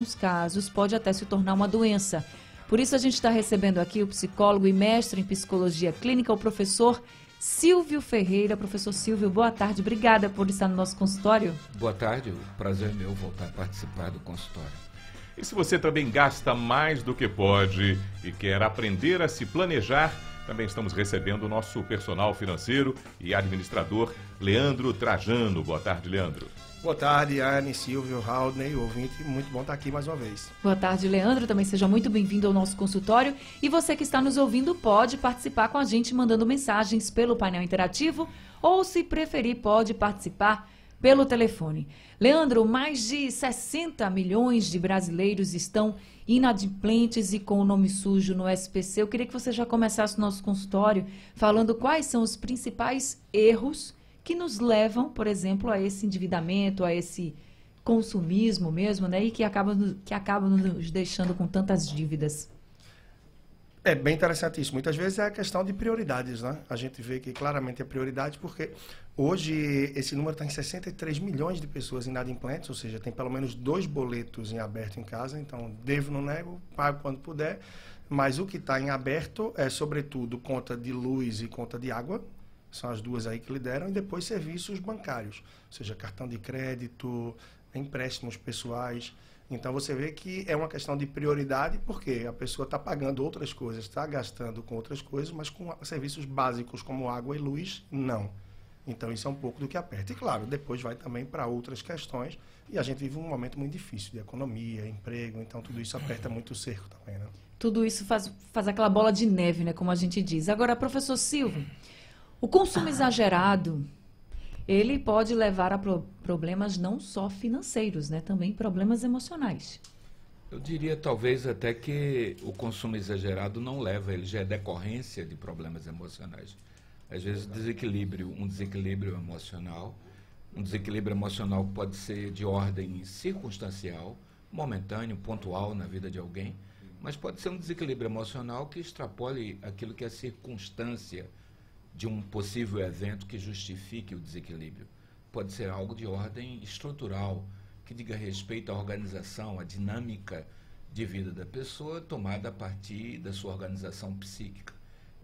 alguns casos, pode até se tornar uma doença. Por isso, a gente está recebendo aqui o psicólogo e mestre em psicologia clínica, o professor Silvio Ferreira. Professor Silvio, boa tarde. Obrigada por estar no nosso consultório. Boa tarde. O prazer é meu voltar a participar do consultório. E se você também gasta mais do que pode e quer aprender a se planejar, também estamos recebendo o nosso personal financeiro e administrador, Leandro Trajano. Boa tarde, Leandro. Boa tarde, Anne, Silvio, Haldney, ouvinte. Muito bom estar aqui mais uma vez. Boa tarde, Leandro. Também seja muito bem-vindo ao nosso consultório. E você que está nos ouvindo pode participar com a gente mandando mensagens pelo painel interativo ou, se preferir, pode participar pelo telefone. Leandro, mais de 60 milhões de brasileiros estão inadimplentes e com o nome sujo no SPC. Eu queria que você já começasse o nosso consultório falando quais são os principais erros que nos levam, por exemplo, a esse endividamento, a esse consumismo mesmo, né? E que acabam, que acabam nos deixando com tantas dívidas. É bem interessante isso. Muitas vezes é a questão de prioridades, né? A gente vê que claramente é prioridade porque hoje esse número está em 63 milhões de pessoas inadimplentes, ou seja, tem pelo menos dois boletos em aberto em casa, então devo, não nego, pago quando puder. Mas o que está em aberto é, sobretudo, conta de luz e conta de água, são as duas aí que lideram, e depois serviços bancários, ou seja, cartão de crédito, empréstimos pessoais. Então você vê que é uma questão de prioridade, porque a pessoa está pagando outras coisas, está gastando com outras coisas, mas com serviços básicos como água e luz, não. Então isso é um pouco do que aperta. E claro, depois vai também para outras questões, e a gente vive um momento muito difícil de economia, emprego, então tudo isso aperta muito o cerco também, né? Tudo isso faz, faz aquela bola de neve, né, como a gente diz. Agora, professor Silvio, o consumo exagerado, ele pode levar a pro problemas não só financeiros, né? Também problemas emocionais. Eu diria talvez até que o consumo exagerado não leva, ele já é decorrência de problemas emocionais. Às vezes desequilíbrio, um desequilíbrio emocional, um desequilíbrio emocional pode ser de ordem circunstancial, momentâneo, pontual na vida de alguém, mas pode ser um desequilíbrio emocional que extrapole aquilo que é circunstância de um possível evento que justifique o desequilíbrio. Pode ser algo de ordem estrutural, que diga respeito à organização, à dinâmica de vida da pessoa, tomada a partir da sua organização psíquica.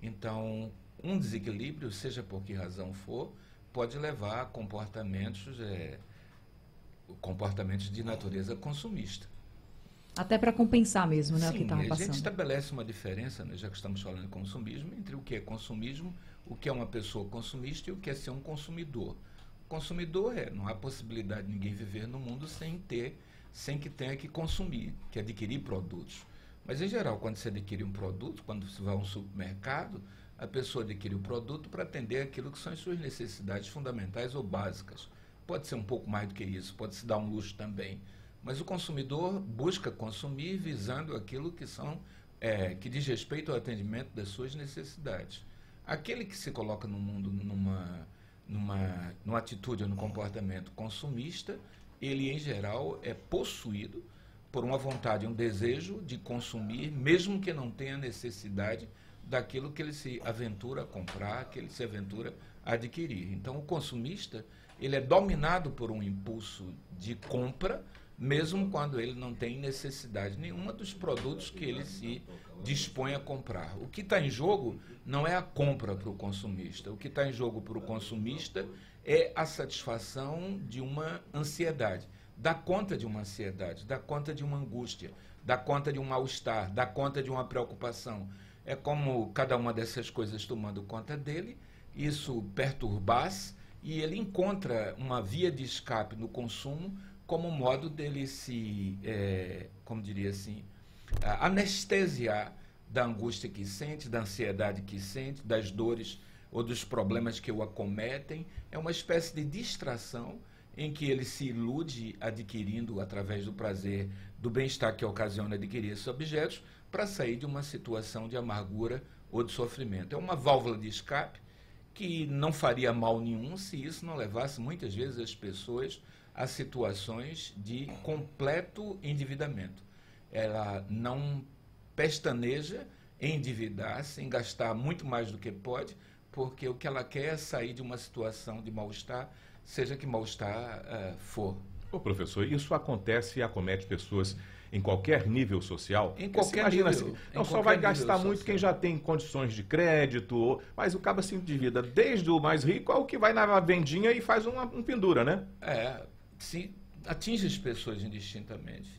Então, um desequilíbrio, seja por que razão for, pode levar a comportamentos, é, comportamentos de natureza consumista. Até para compensar mesmo, né, Sim, o que estava passando. A gente estabelece uma diferença, né, já que estamos falando de consumismo, entre o que é consumismo o que é uma pessoa consumista e o que é ser um consumidor. Consumidor é, não há possibilidade de ninguém viver no mundo sem ter, sem que tenha que consumir, que adquirir produtos. Mas em geral, quando você adquire um produto, quando você vai a um supermercado, a pessoa adquire o produto para atender aquilo que são as suas necessidades fundamentais ou básicas. Pode ser um pouco mais do que isso, pode se dar um luxo também. Mas o consumidor busca consumir visando aquilo que são é, que diz respeito ao atendimento das suas necessidades. Aquele que se coloca no mundo numa, numa, numa atitude ou no comportamento consumista, ele em geral é possuído por uma vontade, um desejo de consumir, mesmo que não tenha necessidade daquilo que ele se aventura a comprar, que ele se aventura a adquirir. Então, o consumista ele é dominado por um impulso de compra mesmo quando ele não tem necessidade nenhuma dos produtos que ele se dispõe a comprar. O que está em jogo não é a compra para o consumista. O que está em jogo para o consumista é a satisfação de uma ansiedade. Dá conta de uma ansiedade, dá conta de uma angústia, dá conta de um mal-estar, dá conta de uma preocupação. É como cada uma dessas coisas tomando conta dele, isso perturbasse e ele encontra uma via de escape no consumo como modo dele se, é, como diria assim, anestesiar da angústia que sente, da ansiedade que sente, das dores ou dos problemas que o acometem. É uma espécie de distração em que ele se ilude adquirindo, através do prazer, do bem-estar que ocasiona adquirir esses objetos, para sair de uma situação de amargura ou de sofrimento. É uma válvula de escape que não faria mal nenhum se isso não levasse muitas vezes as pessoas a situações de completo endividamento. Ela não pestaneja em endividar-se, em gastar muito mais do que pode, porque o que ela quer é sair de uma situação de mal-estar, seja que mal-estar uh, for. Ô professor, isso acontece e acomete pessoas em qualquer nível social? Em qualquer imagina nível, assim, não só vai gastar muito social. quem já tem condições de crédito, mas o cabo se endivida desde o mais rico ao que vai na vendinha e faz uma, um pendura, né? É, se atinge as pessoas indistintamente.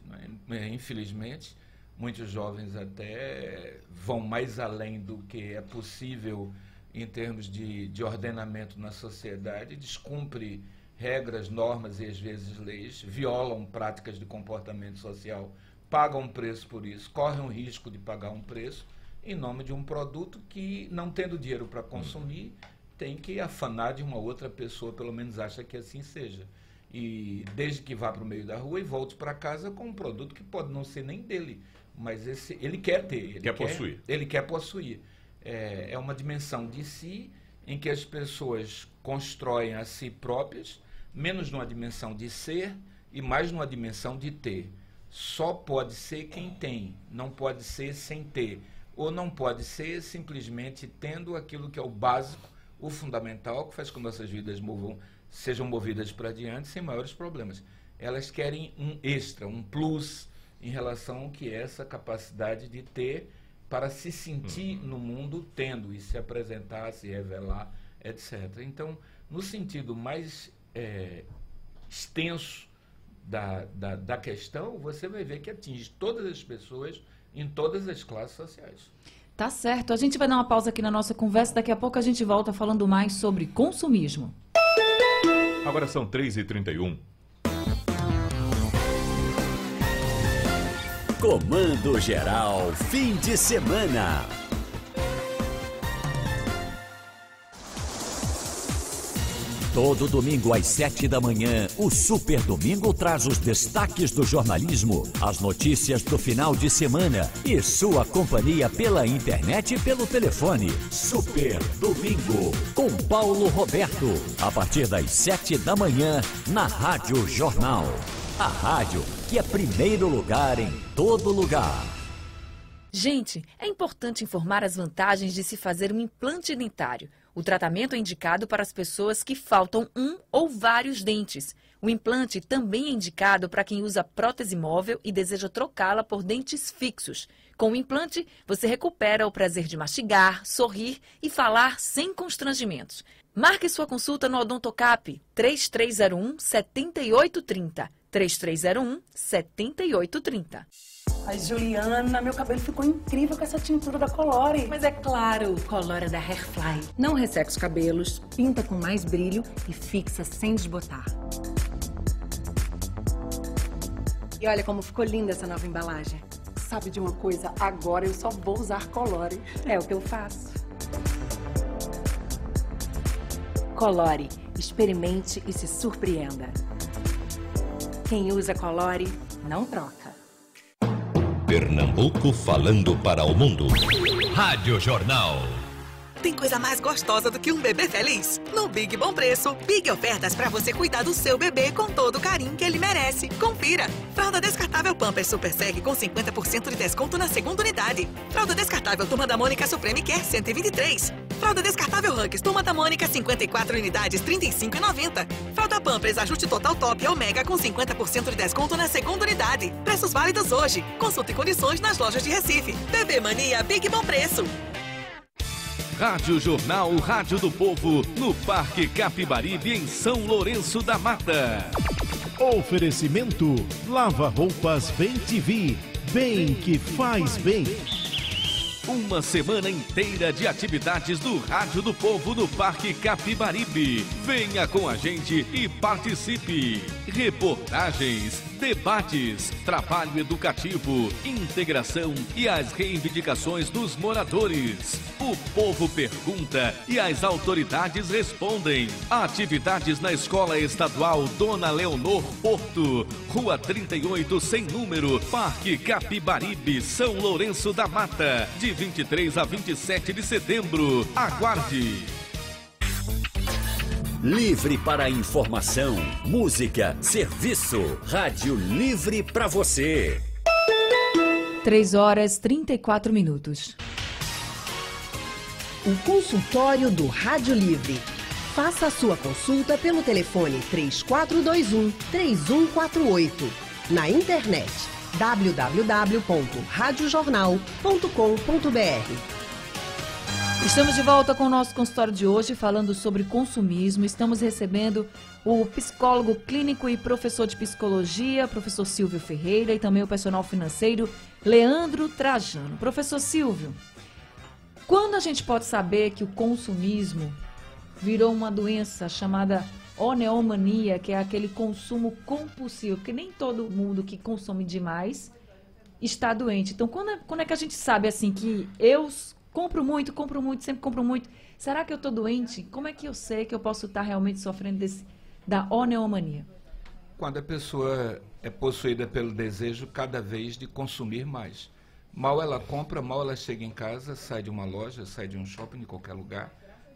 né? Infelizmente, muitos jovens até vão mais além do que é possível em termos de, de ordenamento na sociedade, descumpre regras, normas e às vezes leis, violam práticas de comportamento social, pagam um preço por isso, correm o risco de pagar um preço em nome de um produto que, não tendo dinheiro para consumir, tem que afanar de uma outra pessoa, pelo menos acha que assim seja. E desde que vá para o meio da rua e volte para casa com um produto que pode não ser nem dele, mas esse ele quer ter. Ele Quer possuir. Ele quer possuir. É, é uma dimensão de si em que as pessoas constroem a si próprias, menos numa dimensão de ser e mais numa dimensão de ter. Só pode ser quem tem, não pode ser sem ter. Ou não pode ser simplesmente tendo aquilo que é o básico, o fundamental, que faz com que nossas vidas movam, sejam movidas para diante sem maiores problemas. Elas querem um extra, um plus em relação ao que é essa capacidade de ter para se sentir no mundo tendo e se apresentar, se revelar, etc. Então, no sentido mais eh, extenso da, da, da questão, você vai ver que atinge todas as pessoas em todas as classes sociais. Tá certo. A gente vai dar uma pausa aqui na nossa conversa. Daqui a pouco a gente volta falando mais sobre consumismo. Agora são 3h31. Comando Geral, fim de semana. Todo domingo às sete da manhã, o Super Domingo traz os destaques do jornalismo, as notícias do final de semana e sua companhia pela internet e pelo telefone. Super Domingo, com Paulo Roberto, a partir das sete da manhã, na Rádio Jornal. A rádio que é primeiro lugar em todo lugar. Gente, é importante informar as vantagens de se fazer um implante dentário. O tratamento é indicado para as pessoas que faltam um ou vários dentes. O implante também é indicado para quem usa prótese móvel e deseja trocá-la por dentes fixos. Com o implante, você recupera o prazer de mastigar, sorrir e falar sem constrangimentos. Marque sua consulta no Odontocap 3301 7830. 3301 7830. Ai, Juliana, meu cabelo ficou incrível com essa tintura da Colore. Mas é claro, colora da Hairfly. Não resseca os cabelos, pinta com mais brilho e fixa sem desbotar. E olha como ficou linda essa nova embalagem. Sabe de uma coisa? Agora eu só vou usar Colore. É o que eu faço. Colore, experimente e se surpreenda. Quem usa Colore, não troca. Pernambuco falando para o mundo. Rádio Jornal. Tem coisa mais gostosa do que um bebê feliz? No Big Bom Preço, Big Ofertas para você cuidar do seu bebê com todo o carinho que ele merece. Confira! Fralda descartável Pampers Super Seg com 50% de desconto na segunda unidade. Fralda descartável Turma da Mônica Supreme Care 123. Fralda descartável Hugs Turma da Mônica 54 unidades 35,90. Fralda Pampers Ajuste Total Top Omega com 50% de desconto na segunda unidade. Preços válidos hoje. Consulte condições nas lojas de Recife. Bebê Mania Big Bom Preço. Rádio Jornal Rádio do Povo, no Parque Capibaribe, em São Lourenço da Mata. Oferecimento: Lava Roupas Bem TV. Bem que faz bem. Uma semana inteira de atividades do Rádio do Povo no Parque Capibaribe. Venha com a gente e participe. Reportagens, debates, trabalho educativo, integração e as reivindicações dos moradores. O povo pergunta e as autoridades respondem. Atividades na Escola Estadual Dona Leonor Porto, Rua 38, sem número, Parque Capibaribe, São Lourenço da Mata, de 23 a 27 de setembro. Aguarde! Livre para informação, música, serviço. Rádio Livre para você. 3 horas 34 minutos. O consultório do Rádio Livre. Faça a sua consulta pelo telefone 3421 3148. Na internet www.radiojornal.com.br. Estamos de volta com o nosso consultório de hoje falando sobre consumismo. Estamos recebendo o psicólogo clínico e professor de psicologia, professor Silvio Ferreira, e também o personal financeiro Leandro Trajano. Professor Silvio, quando a gente pode saber que o consumismo virou uma doença chamada oneomania, que é aquele consumo compulsivo, porque nem todo mundo que consome demais está doente. Então, quando é, quando é que a gente sabe assim que eu compro muito, compro muito, sempre compro muito, será que eu estou doente? Como é que eu sei que eu posso estar realmente sofrendo desse, da oneomania? Quando a pessoa é possuída pelo desejo cada vez de consumir mais. Mal ela compra, mal ela chega em casa, sai de uma loja, sai de um shopping, de qualquer lugar,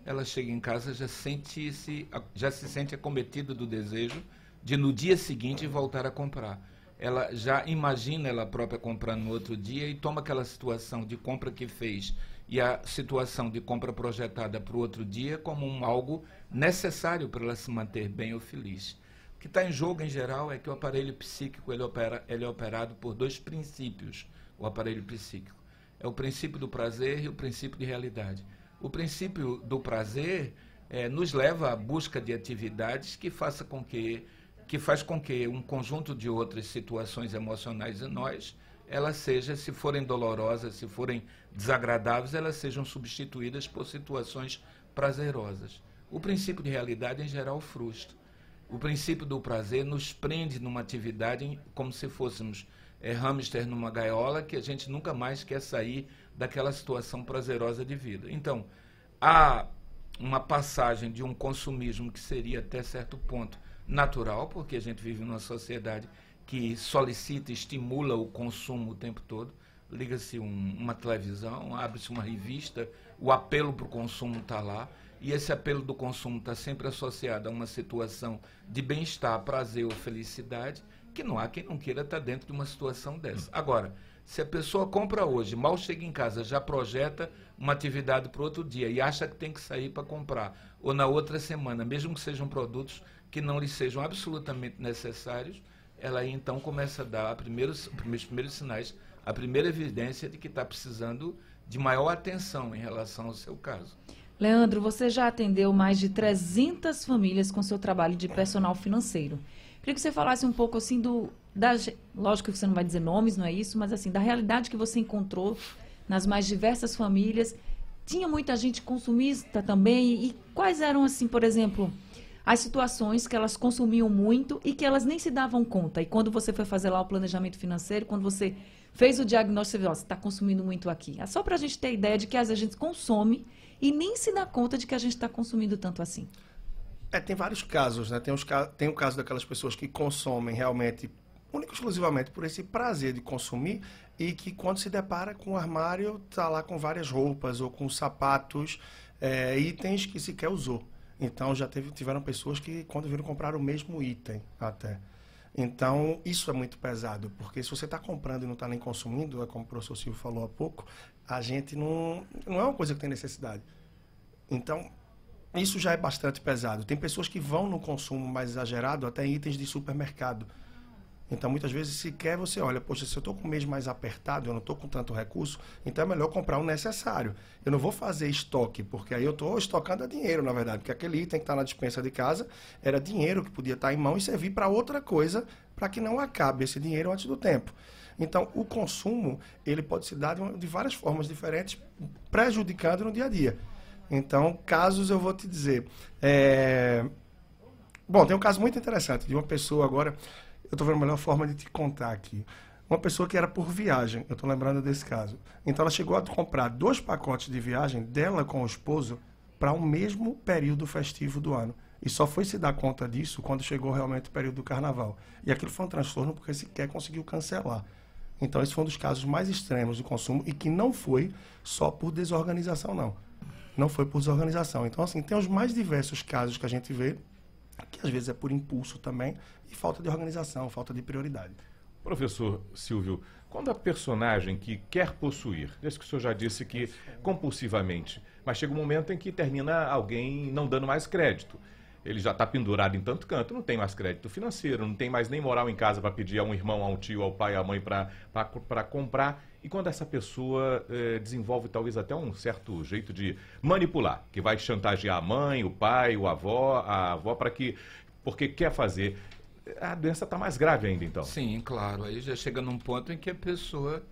ela chega em casa já sente -se, já se sente acometida do desejo de no dia seguinte voltar a comprar. Ela já imagina ela própria comprando no outro dia e toma aquela situação de compra que fez e a situação de compra projetada para o outro dia como um algo necessário para ela se manter bem ou feliz. O que está em jogo, em geral, é que o aparelho psíquico ele, opera, ele é operado por dois princípios, o aparelho psíquico. É o princípio do prazer e o princípio de realidade. O princípio do prazer é, nos leva à busca de atividades que faça com que que faz com que um conjunto de outras situações emocionais em nós, elas sejam, se forem dolorosas, se forem desagradáveis, elas sejam substituídas por situações prazerosas. O princípio de realidade, em geral, frustra. O princípio do prazer nos prende numa atividade como se fôssemos é, hamster numa gaiola que a gente nunca mais quer sair daquela situação prazerosa de vida. Então, há uma passagem de um consumismo que seria até certo ponto natural, porque a gente vive numa sociedade que solicita, estimula o consumo o tempo todo. Liga-se um, uma televisão, abre-se uma revista, o apelo para o consumo está lá. E esse apelo do consumo está sempre associado a uma situação de bem-estar, prazer ou felicidade, que não há quem não queira estar tá dentro de uma situação dessa. Agora, se a pessoa compra hoje, mal chega em casa, já projeta uma atividade para outro dia e acha que tem que sair para comprar, ou na outra semana, mesmo que sejam produtos que não lhe sejam absolutamente necessários, ela aí então começa a dar primeiros, primeiros, primeiros sinais, a primeira evidência de que está precisando de maior atenção em relação ao seu caso. Leandro, você já atendeu mais de 300 famílias com seu trabalho de personal financeiro. Queria que você falasse um pouco assim do, da, lógico que você não vai dizer nomes, não é isso, mas assim, da realidade que você encontrou nas mais diversas famílias. Tinha muita gente consumista também e quais eram assim, por exemplo, as situações que elas consumiam muito e que elas nem se davam conta. E quando você foi fazer lá o planejamento financeiro, quando você fez o diagnóstico, você está consumindo muito aqui. É só para a gente ter ideia de que às vezes a gente consome e nem se dá conta de que a gente está consumindo tanto assim. É, tem vários casos, né? Tem, os, tem o caso daquelas pessoas que consomem realmente único exclusivamente por esse prazer de consumir e que quando se depara com o armário está lá com várias roupas ou com sapatos, é, itens que sequer usou. Então já teve, tiveram pessoas que quando viram comprar o mesmo item até. Então isso é muito pesado, porque se você está comprando e não está nem consumindo, é como o professor Silvio falou há pouco, a gente não, não é uma coisa que tem necessidade. Então isso já é bastante pesado. Tem pessoas que vão no consumo mais exagerado até em itens de supermercado. Então, muitas vezes, sequer você olha, poxa, se eu estou com o mês mais apertado, eu não estou com tanto recurso, então é melhor comprar o necessário. Eu não vou fazer estoque, porque aí eu estou estocando a dinheiro, na verdade, porque aquele item que está na dispensa de casa era dinheiro que podia estar tá em mão e servir para outra coisa, para que não acabe esse dinheiro antes do tempo. Então, o consumo, ele pode se dar de, de várias formas diferentes, prejudicando no dia a dia. Então, casos eu vou te dizer. É... Bom, tem um caso muito interessante de uma pessoa agora eu estou vendo a melhor forma de te contar aqui. Uma pessoa que era por viagem, eu estou lembrando desse caso. Então ela chegou a comprar dois pacotes de viagem dela com o esposo para o mesmo período festivo do ano. E só foi se dar conta disso quando chegou realmente o período do carnaval. E aquilo foi um transtorno porque sequer conseguiu cancelar. Então esse foi um dos casos mais extremos do consumo e que não foi só por desorganização, não. Não foi por desorganização. Então, assim, tem os mais diversos casos que a gente vê que às vezes é por impulso também, e falta de organização, falta de prioridade. Professor Silvio, quando a personagem que quer possuir, desde que o senhor já disse que compulsivamente, mas chega um momento em que termina alguém não dando mais crédito. ele já está pendurado em tanto canto, não tem mais crédito financeiro, não tem mais nem moral em casa para pedir a um irmão, a um tio, ao pai, à mãe para comprar. E quando essa pessoa eh, desenvolve talvez até um certo jeito de manipular, que vai chantagear a mãe, o pai, o avó, a avó para que porque quer fazer a doença está mais grave ainda, então. Sim, claro. Aí já chega num ponto em que a pessoa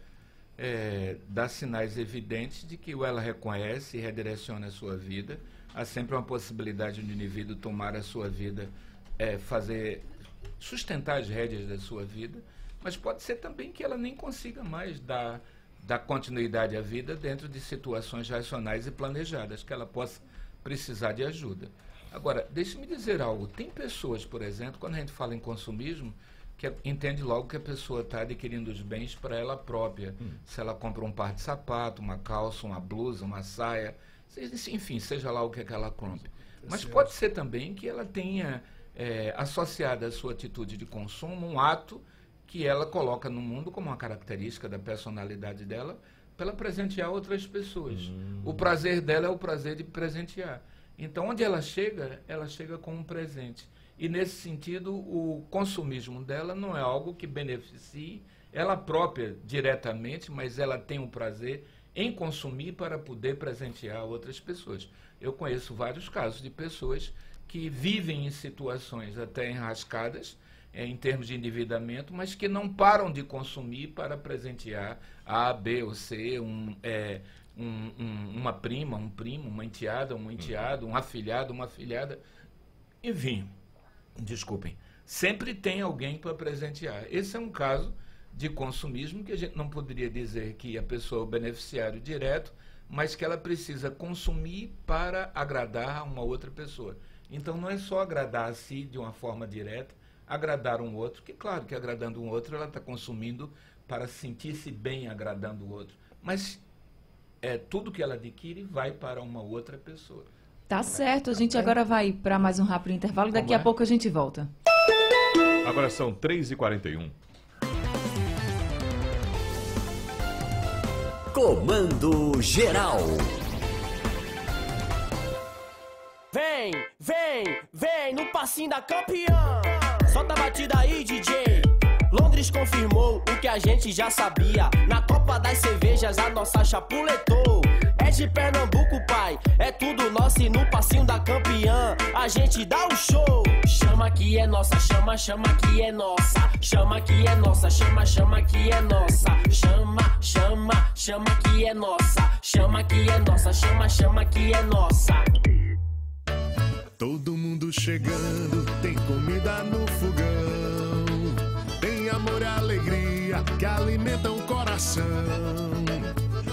é, dá sinais evidentes de que ou ela reconhece e redireciona a sua vida. Há sempre uma possibilidade de um indivíduo tomar a sua vida, é, fazer, sustentar as rédeas da sua vida, mas pode ser também que ela nem consiga mais dar, dar continuidade à vida dentro de situações racionais e planejadas, que ela possa precisar de ajuda. Agora, deixe-me dizer algo. Tem pessoas, por exemplo, quando a gente fala em consumismo, que entende logo que a pessoa está adquirindo os bens para ela própria. Hum. Se ela compra um par de sapato, uma calça, uma blusa, uma saia, enfim, seja lá o que, é que ela compre. Mas pode ser também que ela tenha é, associado à sua atitude de consumo um ato que ela coloca no mundo como uma característica da personalidade dela para presentear outras pessoas. Hum. O prazer dela é o prazer de presentear. Então, onde ela chega, ela chega com um presente. E, nesse sentido, o consumismo dela não é algo que beneficie ela própria diretamente, mas ela tem um prazer em consumir para poder presentear outras pessoas. Eu conheço vários casos de pessoas que vivem em situações até enrascadas, é, em termos de endividamento, mas que não param de consumir para presentear A, B ou C, um, é, um, um, uma prima, um primo, uma enteada, um enteado, um afilhado, uma afilhada. Enfim, desculpem, sempre tem alguém para presentear. Esse é um caso de consumismo que a gente não poderia dizer que a pessoa é o beneficiário direto, mas que ela precisa consumir para agradar uma outra pessoa. Então não é só agradar a si de uma forma direta, agradar um outro, que claro que agradando um outro ela está consumindo para sentir-se bem agradando o outro. Mas é, tudo que ela adquire vai para uma outra pessoa. Tá certo, a gente agora vai para mais um rápido intervalo, daqui a pouco a gente volta. Agora são 3h41. Comando Geral. Vem, vem, vem no passinho da campeã. Solta a batida aí, DJ. Londres confirmou o que a gente já sabia. Na Copa das Cervejas a nossa chapuletou. É de Pernambuco, pai, é tudo nosso e no passinho da campeã a gente dá o show. Chama que é nossa, chama, chama que é nossa. Chama que é nossa, chama, chama que é nossa. Chama, chama, chama que é nossa. Chama que é nossa, chama, chama que é nossa. Todo chegando, tem comida no fogão. Tem amor e alegria que alimentam o coração.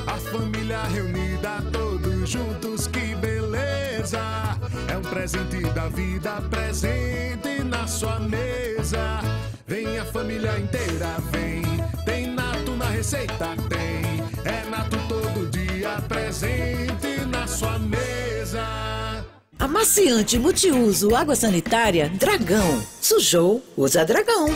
A família reunida, todos juntos, que beleza! É um presente da vida, presente na sua mesa. Vem a família inteira, vem. Tem nato na receita, tem. É nato todo dia, presente na sua mesa. Amaciante multiuso água sanitária Dragão. Sujou, usa Dragão.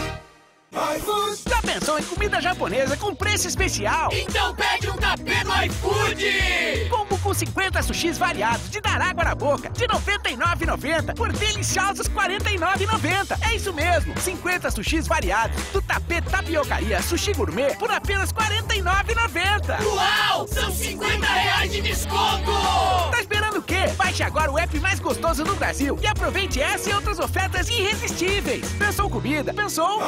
Já pensou em comida japonesa com preço especial? Então pede um tapê no iFood! Combo com 50 sushis variados de dar água na boca de R$ 99,90 por deliciosos R$ 49,90. É isso mesmo, 50 sushis variados do tapê Tapiocaria Sushi Gourmet por apenas R$ 49,90. Uau! São 50 reais de desconto! Tá esperando quê? Baixe agora o app mais gostoso do Brasil e aproveite essa e outras ofertas irresistíveis. Pensou comida? Pensou?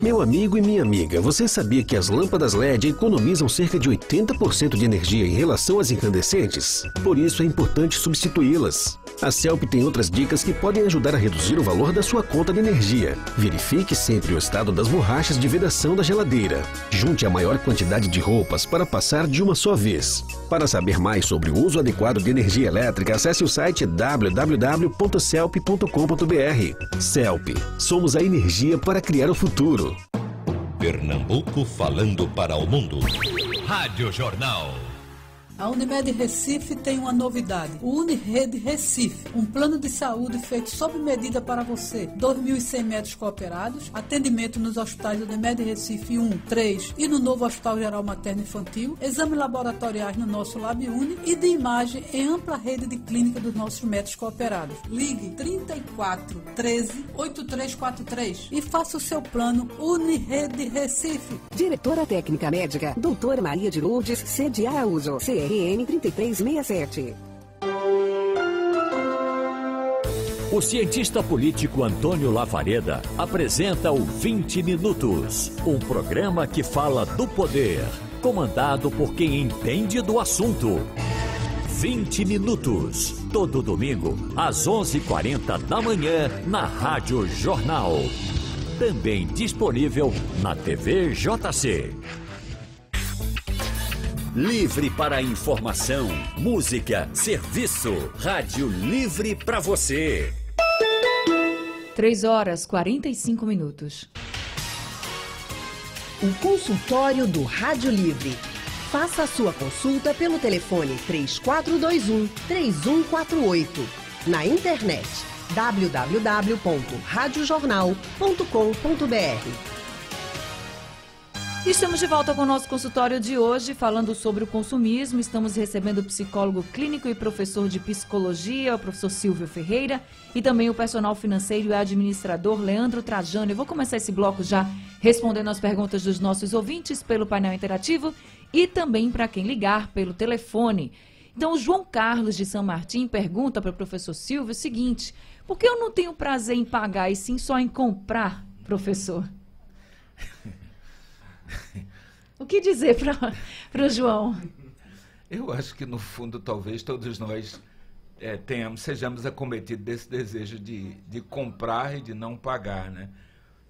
Meu amigo e minha amiga, você sabia que as lâmpadas LED economizam cerca de 80% de energia em relação às incandescentes? Por isso é importante substituí-las. A CELP tem outras dicas que podem ajudar a reduzir o valor da sua conta de energia. Verifique sempre o estado das borrachas de vedação da geladeira. Junte a maior quantidade de roupas para passar de uma só vez. Para saber mais sobre o uso adequado de energia elétrica, acesse o site www.celp.com.br. CELP, somos a energia para criar o futuro. Pernambuco falando para o mundo. Rádio Jornal. A Unimed Recife tem uma novidade: o Unirede Recife, um plano de saúde feito sob medida para você. 2.100 metros cooperados, atendimento nos hospitais Unimed Recife 1, 3 e no novo Hospital Geral Materno Infantil, exames laboratoriais no nosso Lab Uni e de imagem em ampla rede de clínica dos nossos metros cooperados. Ligue 34 13 8343 e faça o seu plano Unirede Recife. Diretora Técnica Médica, Doutora Maria de Lourdes Cede Araújo, CRN 3367. O cientista político Antônio Lavareda apresenta o 20 Minutos, um programa que fala do poder, comandado por quem entende do assunto. 20 Minutos, todo domingo, às 11h40 da manhã, na Rádio Jornal. Também disponível na TV JC. Livre para informação, música, serviço. Rádio Livre para você. 3 horas 45 minutos. O consultório do Rádio Livre. Faça a sua consulta pelo telefone 3421 3148. Na internet www.radiojornal.com.br. Estamos de volta com o nosso consultório de hoje, falando sobre o consumismo. Estamos recebendo o psicólogo clínico e professor de psicologia, o professor Silvio Ferreira, e também o personal financeiro e administrador Leandro Trajano. Eu vou começar esse bloco já respondendo as perguntas dos nossos ouvintes pelo painel interativo e também para quem ligar pelo telefone. Então, o João Carlos de São Martim pergunta para o professor Silvio o seguinte: por que eu não tenho prazer em pagar e sim só em comprar, professor? O que dizer para o João? Eu acho que, no fundo, talvez todos nós é, tenhamos, sejamos acometidos desse desejo de, de comprar e de não pagar, né?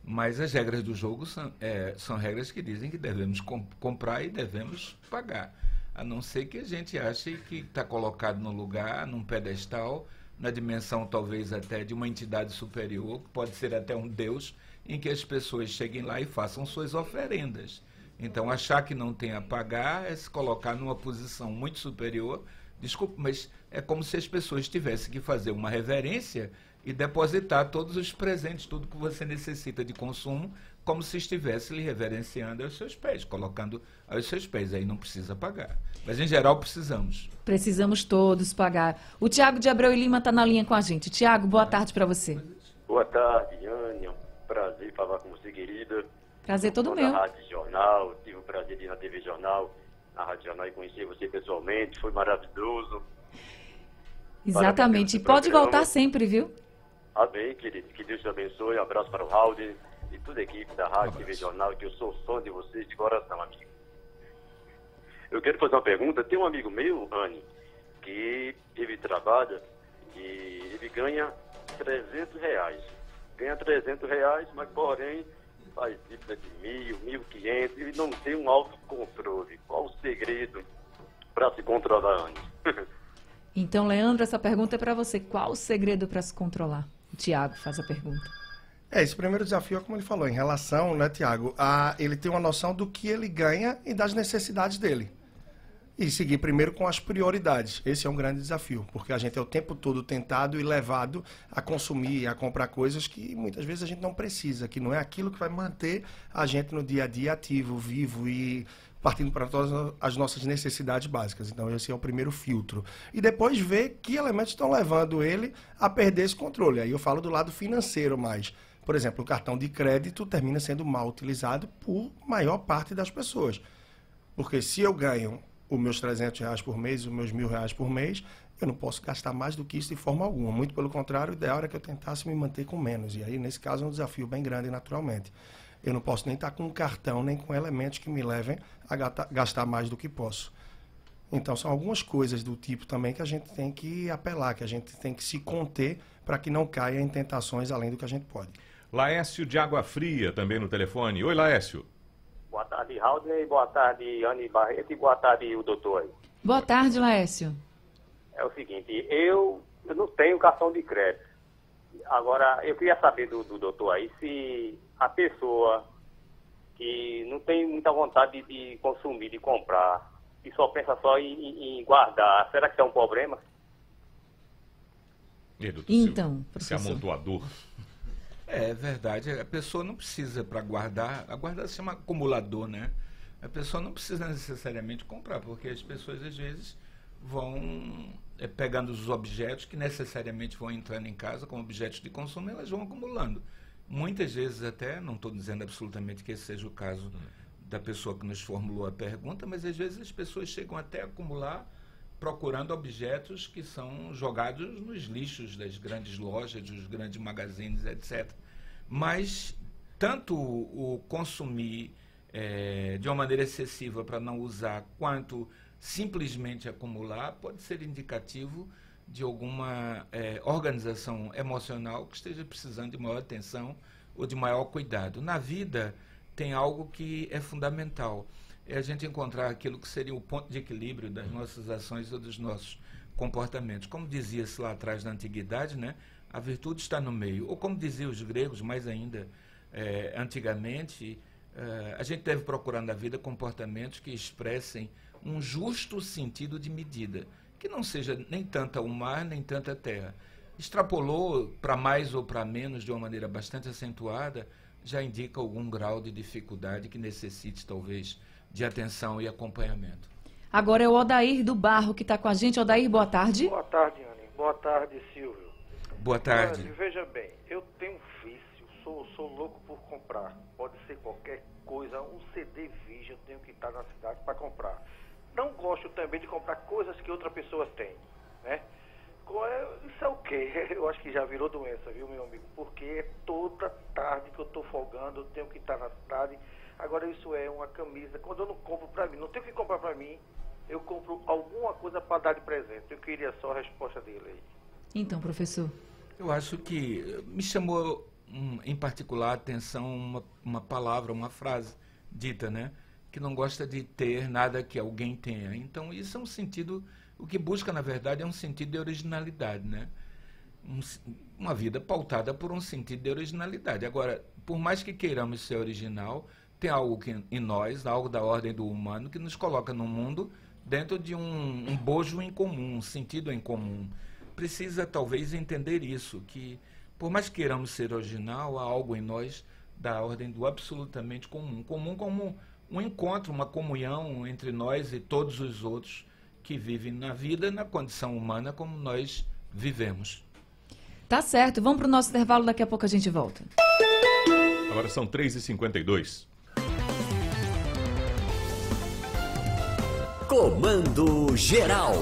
Mas as regras do jogo são, é, são regras que dizem que devemos comp comprar e devemos pagar. A não ser que a gente ache que está colocado no lugar, num pedestal, na dimensão talvez até de uma entidade superior, que pode ser até um Deus, em que as pessoas cheguem lá e façam suas oferendas. Então, achar que não tem a pagar é se colocar numa posição muito superior. Desculpe, mas é como se as pessoas tivessem que fazer uma reverência e depositar todos os presentes, tudo que você necessita de consumo, como se estivesse lhe reverenciando aos seus pés, colocando aos seus pés. Aí não precisa pagar. Mas, em geral, precisamos. Precisamos todos pagar. O Tiago de Abreu e Lima está na linha com a gente. Tiago, boa tarde para você. Boa tarde, Anne prazer falar com você, querida. Prazer todo meu. Na Rádio Jornal, tive o prazer de ir na TV Jornal, na Rádio Jornal e conhecer você pessoalmente, foi maravilhoso. Exatamente, e pode voltar sempre, viu? Amém, querido, que Deus te abençoe, um abraço para o Raul e toda a equipe da Rádio um TV Jornal, que eu sou fã de vocês de coração, amigo. Eu quero fazer uma pergunta, tem um amigo meu, Anne, que ele trabalha e ele ganha 300 reais ganha 300 reais, mas porém faz dívida de mil, mil quinhentos e não tem um autocontrole. Qual o segredo para se controlar antes? então, Leandro, essa pergunta é para você. Qual o segredo para se controlar? O Tiago faz a pergunta. É, esse primeiro desafio é como ele falou, em relação, né, Tiago, a ele ter uma noção do que ele ganha e das necessidades dele e seguir primeiro com as prioridades. Esse é um grande desafio, porque a gente é o tempo todo tentado e levado a consumir, a comprar coisas que muitas vezes a gente não precisa, que não é aquilo que vai manter a gente no dia a dia ativo, vivo e partindo para todas as nossas necessidades básicas. Então, esse é o primeiro filtro. E depois ver que elementos estão levando ele a perder esse controle. Aí eu falo do lado financeiro mais. Por exemplo, o cartão de crédito termina sendo mal utilizado por maior parte das pessoas. Porque se eu ganho os meus 300 reais por mês, os meus mil reais por mês, eu não posso gastar mais do que isso de forma alguma. Muito pelo contrário, o ideal era que eu tentasse me manter com menos. E aí, nesse caso, é um desafio bem grande, naturalmente. Eu não posso nem estar com um cartão, nem com elementos que me levem a gastar mais do que posso. Então, são algumas coisas do tipo também que a gente tem que apelar, que a gente tem que se conter para que não caia em tentações além do que a gente pode. Laércio de Água Fria, também no telefone. Oi, Laércio. Boa tarde, Raudney. Boa tarde, Anne Barreto. E boa tarde, o doutor aí. Boa tarde, Laércio. É o seguinte, eu, eu não tenho cartão de crédito. Agora, eu queria saber do, do doutor aí se a pessoa que não tem muita vontade de consumir, de comprar, e só pensa só em, em- guardar. Será que é um problema? E Então, professor. amontoador. É verdade, a pessoa não precisa para guardar, a guardar se chama acumulador, né? A pessoa não precisa necessariamente comprar, porque as pessoas às vezes vão é, pegando os objetos que necessariamente vão entrando em casa como objetos de consumo, elas vão acumulando. Muitas vezes até, não estou dizendo absolutamente que esse seja o caso da pessoa que nos formulou a pergunta, mas às vezes as pessoas chegam até a acumular procurando objetos que são jogados nos lixos das grandes lojas, dos grandes magazines, etc. Mas tanto o consumir eh, de uma maneira excessiva para não usar, quanto simplesmente acumular, pode ser indicativo de alguma eh, organização emocional que esteja precisando de maior atenção ou de maior cuidado. Na vida, tem algo que é fundamental. É a gente encontrar aquilo que seria o ponto de equilíbrio das nossas ações ou dos nossos comportamentos. Como dizia-se lá atrás na antiguidade, né? A virtude está no meio. Ou como diziam os gregos, mais ainda eh, antigamente, eh, a gente deve procurar na vida comportamentos que expressem um justo sentido de medida, que não seja nem tanta o mar, nem tanta a terra. Extrapolou para mais ou para menos de uma maneira bastante acentuada, já indica algum grau de dificuldade que necessite, talvez, de atenção e acompanhamento. Agora é o Odair do Barro que está com a gente. Odair, boa tarde. Boa tarde, Anny. Boa tarde, Silvio. Boa tarde. Veja bem, eu tenho um vício, sou, sou louco por comprar. Pode ser qualquer coisa, um CD Vision, eu tenho que estar na cidade para comprar. Não gosto também de comprar coisas que outra pessoa tem, né? É- Isso é o quê? Eu acho que já virou doença, viu, meu amigo? Porque é toda tarde que eu estou folgando, eu tenho que estar na cidade. Agora, isso é uma camisa. Quando eu não compro para mim, não tenho que comprar para mim, eu compro alguma coisa para dar de presente. Eu queria só a resposta dele aí. Então, professor. Eu acho que eh, me chamou hum, em particular a atenção uma, uma palavra, uma frase dita, né? Que não gosta de ter nada que alguém tenha. Então, isso é um sentido. O que busca, na verdade, é um sentido de originalidade, né? Um uma vida pautada por um sentido de originalidade. Agora, por mais que queiramos ser original, tem algo que, em nós, algo da ordem do humano, que nos coloca no mundo dentro de um, um bojo em comum, um sentido em comum. Precisa, talvez, entender isso, que por mais que queiramos ser original, há algo em nós da ordem do absolutamente comum. Comum como um encontro, uma comunhão entre nós e todos os outros que vivem na vida, na condição humana como nós vivemos. Tá certo, vamos para o nosso intervalo, daqui a pouco a gente volta. Agora são 3h52. Comando Geral.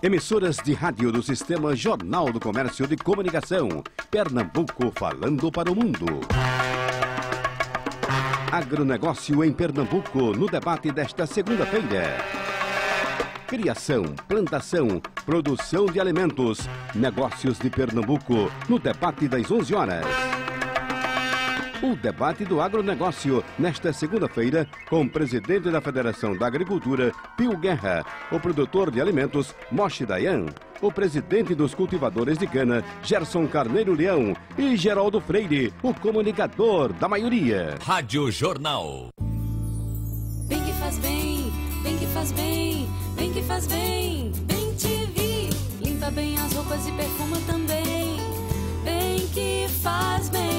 Emissoras de rádio do Sistema Jornal do Comércio de Comunicação. Pernambuco falando para o mundo. Agronegócio em Pernambuco no debate desta segunda-feira. Criação, plantação, produção de alimentos. Negócios de Pernambuco no debate das 11 horas. O debate do agronegócio nesta segunda-feira com o presidente da Federação da Agricultura, Pio Guerra, o produtor de alimentos, Moshi Dayan, o presidente dos cultivadores de cana, Gerson Carneiro Leão e Geraldo Freire, o comunicador da maioria. Rádio Jornal. Bem que faz bem, bem que faz bem, bem que faz bem. Bem TV, limpa bem as roupas e perfuma também. Bem que faz bem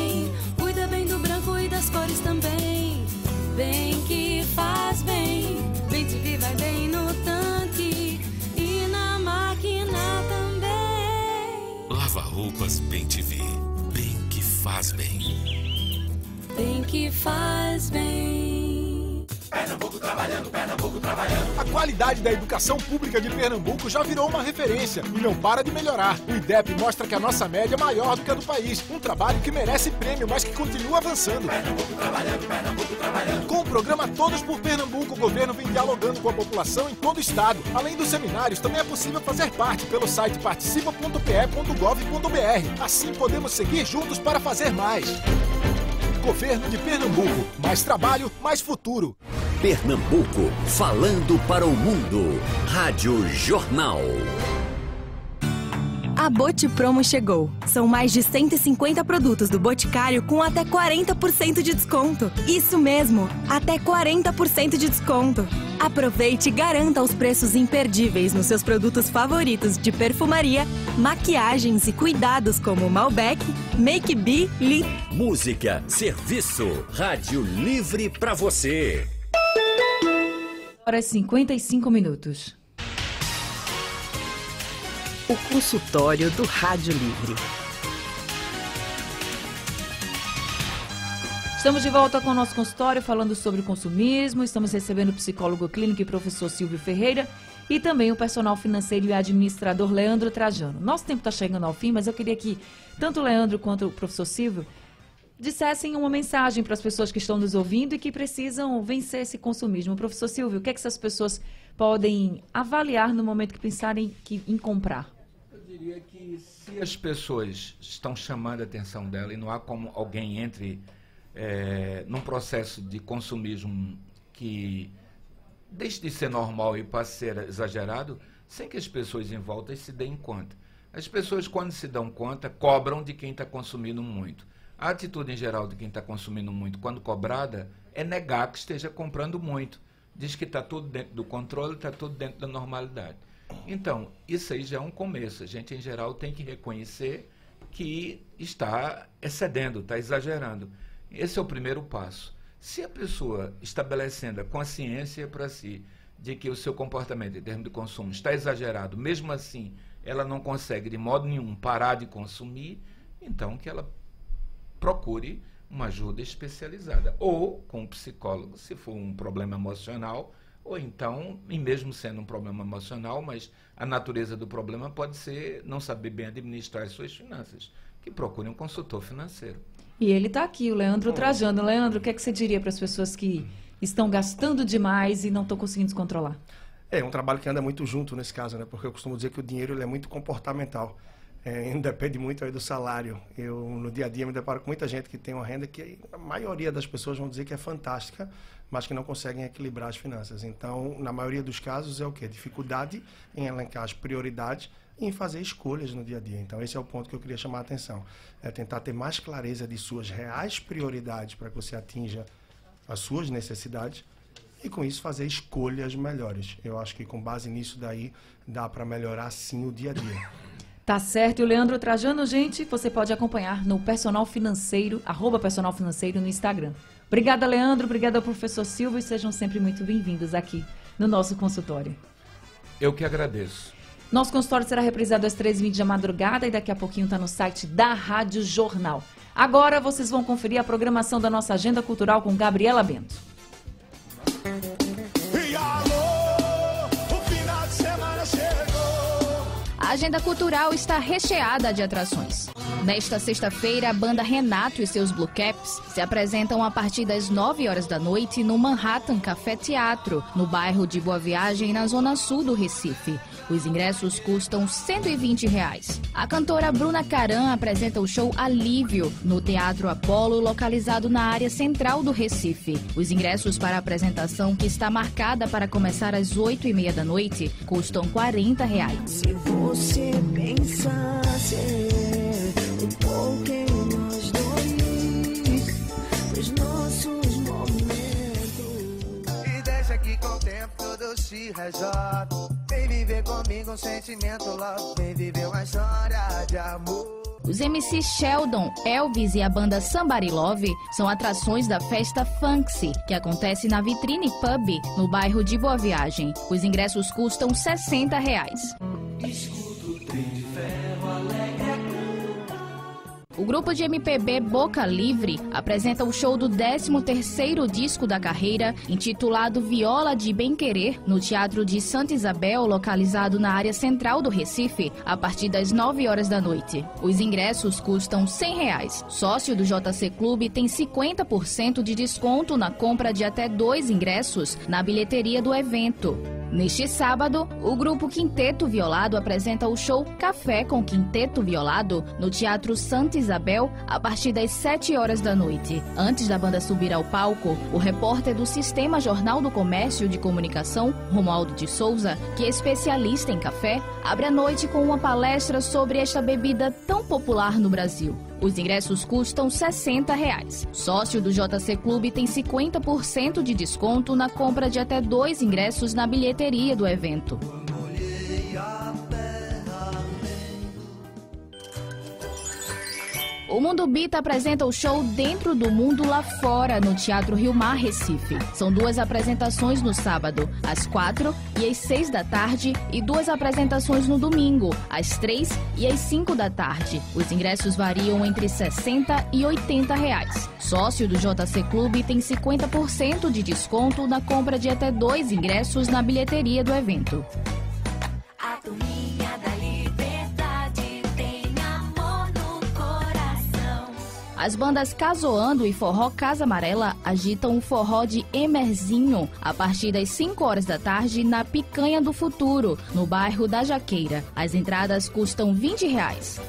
A qualidade da educação pública de Pernambuco já virou uma referência e não para de melhorar. O IDEP mostra que a nossa média é maior do que a do país. Um trabalho que merece prêmio, mas que continua avançando. Pernambuco trabalhando, Pernambuco trabalhando. Com o programa Todos por Pernambuco, o governo vem dialogando com a população em todo o estado. Além dos seminários, também é possível fazer parte pelo site participa.pe.gov.br. Assim podemos seguir juntos para fazer mais. Governo de Pernambuco. Mais trabalho, mais futuro. Pernambuco, falando para o mundo. Rádio Jornal. A Bote Promo chegou. São mais de 150 produtos do Boticário com até 40% de desconto. Isso mesmo, até 40% de desconto. Aproveite e garanta os preços imperdíveis nos seus produtos favoritos de perfumaria, maquiagens e cuidados como Malbec, Make Lee. Música, serviço, rádio livre pra você. Horas 55 minutos. O consultório do Rádio Livre. Estamos de volta com o nosso consultório falando sobre consumismo. Estamos recebendo o psicólogo clínico e professor Silvio Ferreira e também o personal financeiro e administrador Leandro Trajano. Nosso tempo está chegando ao fim, mas eu queria que tanto o Leandro quanto o professor Silvio dissessem uma mensagem para as pessoas que estão nos ouvindo e que precisam vencer esse consumismo. Professor Silvio, o que, é que essas pessoas podem avaliar no momento que pensarem que, em comprar? Eu diria que se as pessoas estão chamando a atenção dela e não há como alguém entre é, num processo de consumismo que deixe de ser normal e passe a ser exagerado, sem que as pessoas em volta se deem conta. As pessoas, quando se dão conta, cobram de quem está consumindo muito. A atitude em geral de quem está consumindo muito, quando cobrada, é negar que esteja comprando muito. Diz que está tudo dentro do controle, está tudo dentro da normalidade. Então, isso aí já é um começo. A gente, em geral, tem que reconhecer que está excedendo, está exagerando. Esse é o primeiro passo. Se a pessoa estabelecendo a consciência para si de que o seu comportamento em termos de consumo está exagerado, mesmo assim ela não consegue de modo nenhum parar de consumir, então que ela procure uma ajuda especializada. Ou com um psicólogo, se for um problema emocional, ou então, e mesmo sendo um problema emocional, mas a natureza do problema pode ser não saber bem administrar as suas finanças, que procure um consultor financeiro. E ele está aqui, o Leandro Trajano. Leandro, o que, é que você diria para as pessoas que estão gastando demais e não estão conseguindo descontrolar? É um trabalho que anda muito junto nesse caso, né? Porque eu costumo dizer que o dinheiro ele é muito comportamental. É, depende muito aí do salário. Eu, no dia a dia, me deparo com muita gente que tem uma renda que a maioria das pessoas vão dizer que é fantástica, mas que não conseguem equilibrar as finanças. Então, na maioria dos casos, é o quê? Dificuldade em elencar as prioridades e em fazer escolhas no dia a dia. Então, esse é o ponto que eu queria chamar a atenção. É tentar ter mais clareza de suas reais prioridades para que você atinja as suas necessidades e com isso fazer escolhas melhores. Eu acho que com base nisso daí dá para melhorar sim o dia a dia. Tá certo. E o Leandro Trajano, gente, você pode acompanhar no Personal Financeiro, arroba Personal Financeiro no Instagram. Obrigada, Leandro. Obrigada, professor Silva. E sejam sempre muito bem-vindos aqui no nosso consultório. Eu que agradeço. Nosso consultório será reprisado às 3h20 da madrugada e daqui a pouquinho está no site da Rádio Jornal. Agora vocês vão conferir a programação da nossa agenda cultural com Gabriela Bento. A agenda cultural está recheada de atrações. Nesta sexta-feira, a banda Renato e seus Blue Caps se apresentam a partir das 9 horas da noite no Manhattan Café Teatro, no bairro de Boa Viagem, na zona sul do Recife. Os ingressos custam 120 reais. A cantora Bruna Caran apresenta o show Alívio no Teatro Apolo, localizado na área central do Recife. Os ingressos para a apresentação, que está marcada para começar às 8 e meia da noite, custam 40 reais. Se você pensasse um pouco em nós dois, nos nossos momentos. E deixa que com o tempo resolve. Vem viver comigo um sentimento love. Vem viver uma história de amor. Os MC Sheldon, Elvis e a banda Somebody Love são atrações da festa Funksy, que acontece na Vitrine Pub, no bairro de Boa Viagem. Os ingressos custam 60 reais. O grupo de MPB Boca Livre apresenta o show do 13º disco da carreira, intitulado Viola de Bem Querer, no Teatro de Santa Isabel, localizado na área central do Recife, a partir das 9 horas da noite. Os ingressos custam 100 reais. Sócio do JC Clube tem 50% de desconto na compra de até dois ingressos na bilheteria do evento. Neste sábado, o grupo Quinteto Violado apresenta o show Café com Quinteto Violado no Teatro Santa Isabel a partir das 7 horas da noite. Antes da banda subir ao palco, o repórter do Sistema Jornal do Comércio de Comunicação, Romualdo de Souza, que é especialista em café, abre a noite com uma palestra sobre esta bebida tão popular no Brasil. Os ingressos custam 60 reais. Sócio do JC Clube tem 50% de desconto na compra de até dois ingressos na bilheteria do evento. O Mundo Bita apresenta o show Dentro do Mundo Lá Fora, no Teatro Rio Mar, Recife. São duas apresentações no sábado, às quatro e às seis da tarde, e duas apresentações no domingo, às três e às cinco da tarde. Os ingressos variam entre 60 e 80 reais. Sócio do JC Clube tem 50% de desconto na compra de até dois ingressos na bilheteria do evento. As bandas Casoando e Forró Casa Amarela agitam o forró de Emerzinho a partir das 5 horas da tarde na Picanha do Futuro, no bairro da Jaqueira. As entradas custam 20 reais.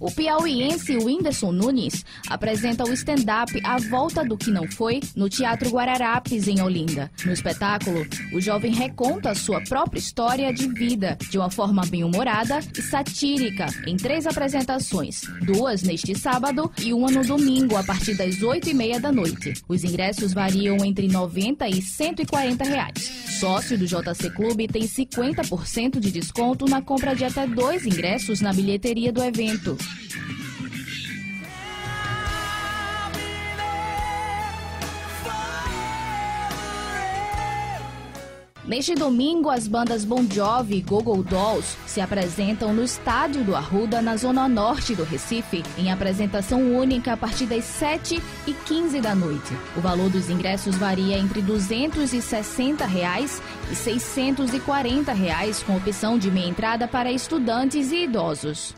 O piauiense Whindersson Nunes apresenta o stand-up A Volta do Que Não Foi no Teatro Guararapes, em Olinda. No espetáculo, o jovem reconta sua própria história de vida de uma forma bem-humorada e satírica em três apresentações, duas neste sábado e uma no domingo, a partir das oito e meia da noite. Os ingressos variam entre 90 e 140 reais. Sócio do JC Clube tem 50% de desconto na compra de até dois ingressos na bilheteria do evento. Neste domingo, as bandas Bon Jovi e Gogol Dolls se apresentam no Estádio do Arruda, na zona norte do Recife, em apresentação única a partir das 7 e 15 da noite. O valor dos ingressos varia entre 260 reais e 640 reais, com opção de meia entrada para estudantes e idosos.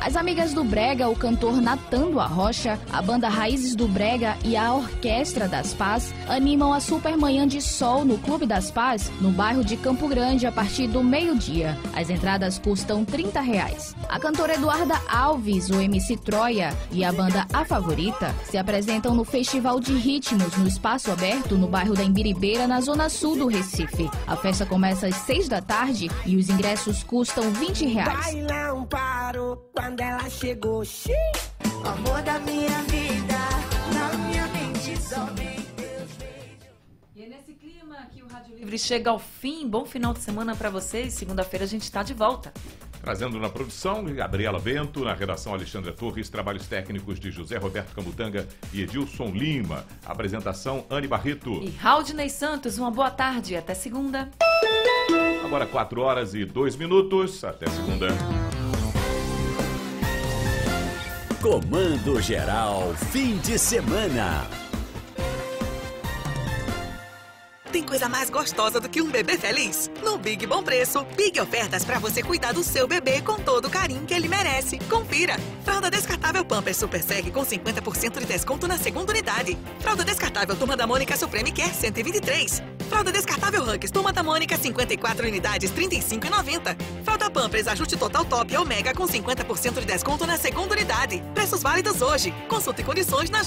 As Amigas do Brega, o cantor Natan do Arrocha, a banda Raízes do Brega e a Orquestra das Paz animam a Supermanhã de Sol no Clube das Paz, no bairro de Campo Grande, a partir do meio-dia. As entradas custam 30 reais. A cantora Eduarda Alves, o MC Troia e a banda A Favorita se apresentam no Festival de Ritmos, no Espaço Aberto, no bairro da Imbiribeira, na zona sul do Recife. A festa começa às 6 da tarde e os ingressos custam 20 reais. Bailão parou quando ela chegou. Xiii. Amor da minha vida, na minha mente só vem Deus E é nesse clima que o Rádio Livre chega ao fim. Bom final de semana para vocês. Segunda-feira a gente está de volta. Trazendo na produção Gabriela Bento, na redação Alexandre Torres, trabalhos técnicos de José Roberto Camutanga e Edilson Lima. Apresentação Anne Barreto. E Raudney Santos, uma boa tarde. Até segunda. Agora 4 horas e 2 minutos. Até segunda. Comando Geral, fim de semana. Tem coisa mais gostosa do que um bebê feliz? No Big Bom Preço, Big Ofertas para você cuidar do seu bebê com todo o carinho que ele merece. Confira! Fralda descartável Pampers Super Seg com 50% de desconto na segunda unidade. Fralda descartável Turma da Mônica Supreme Care 123. Fralda descartável Hugs Turma da Mônica 54 unidades 35,90. Fralda Pampers Ajuste Total Top Omega com 50% de desconto na segunda unidade. Preços válidos hoje. Consulte condições nas lojas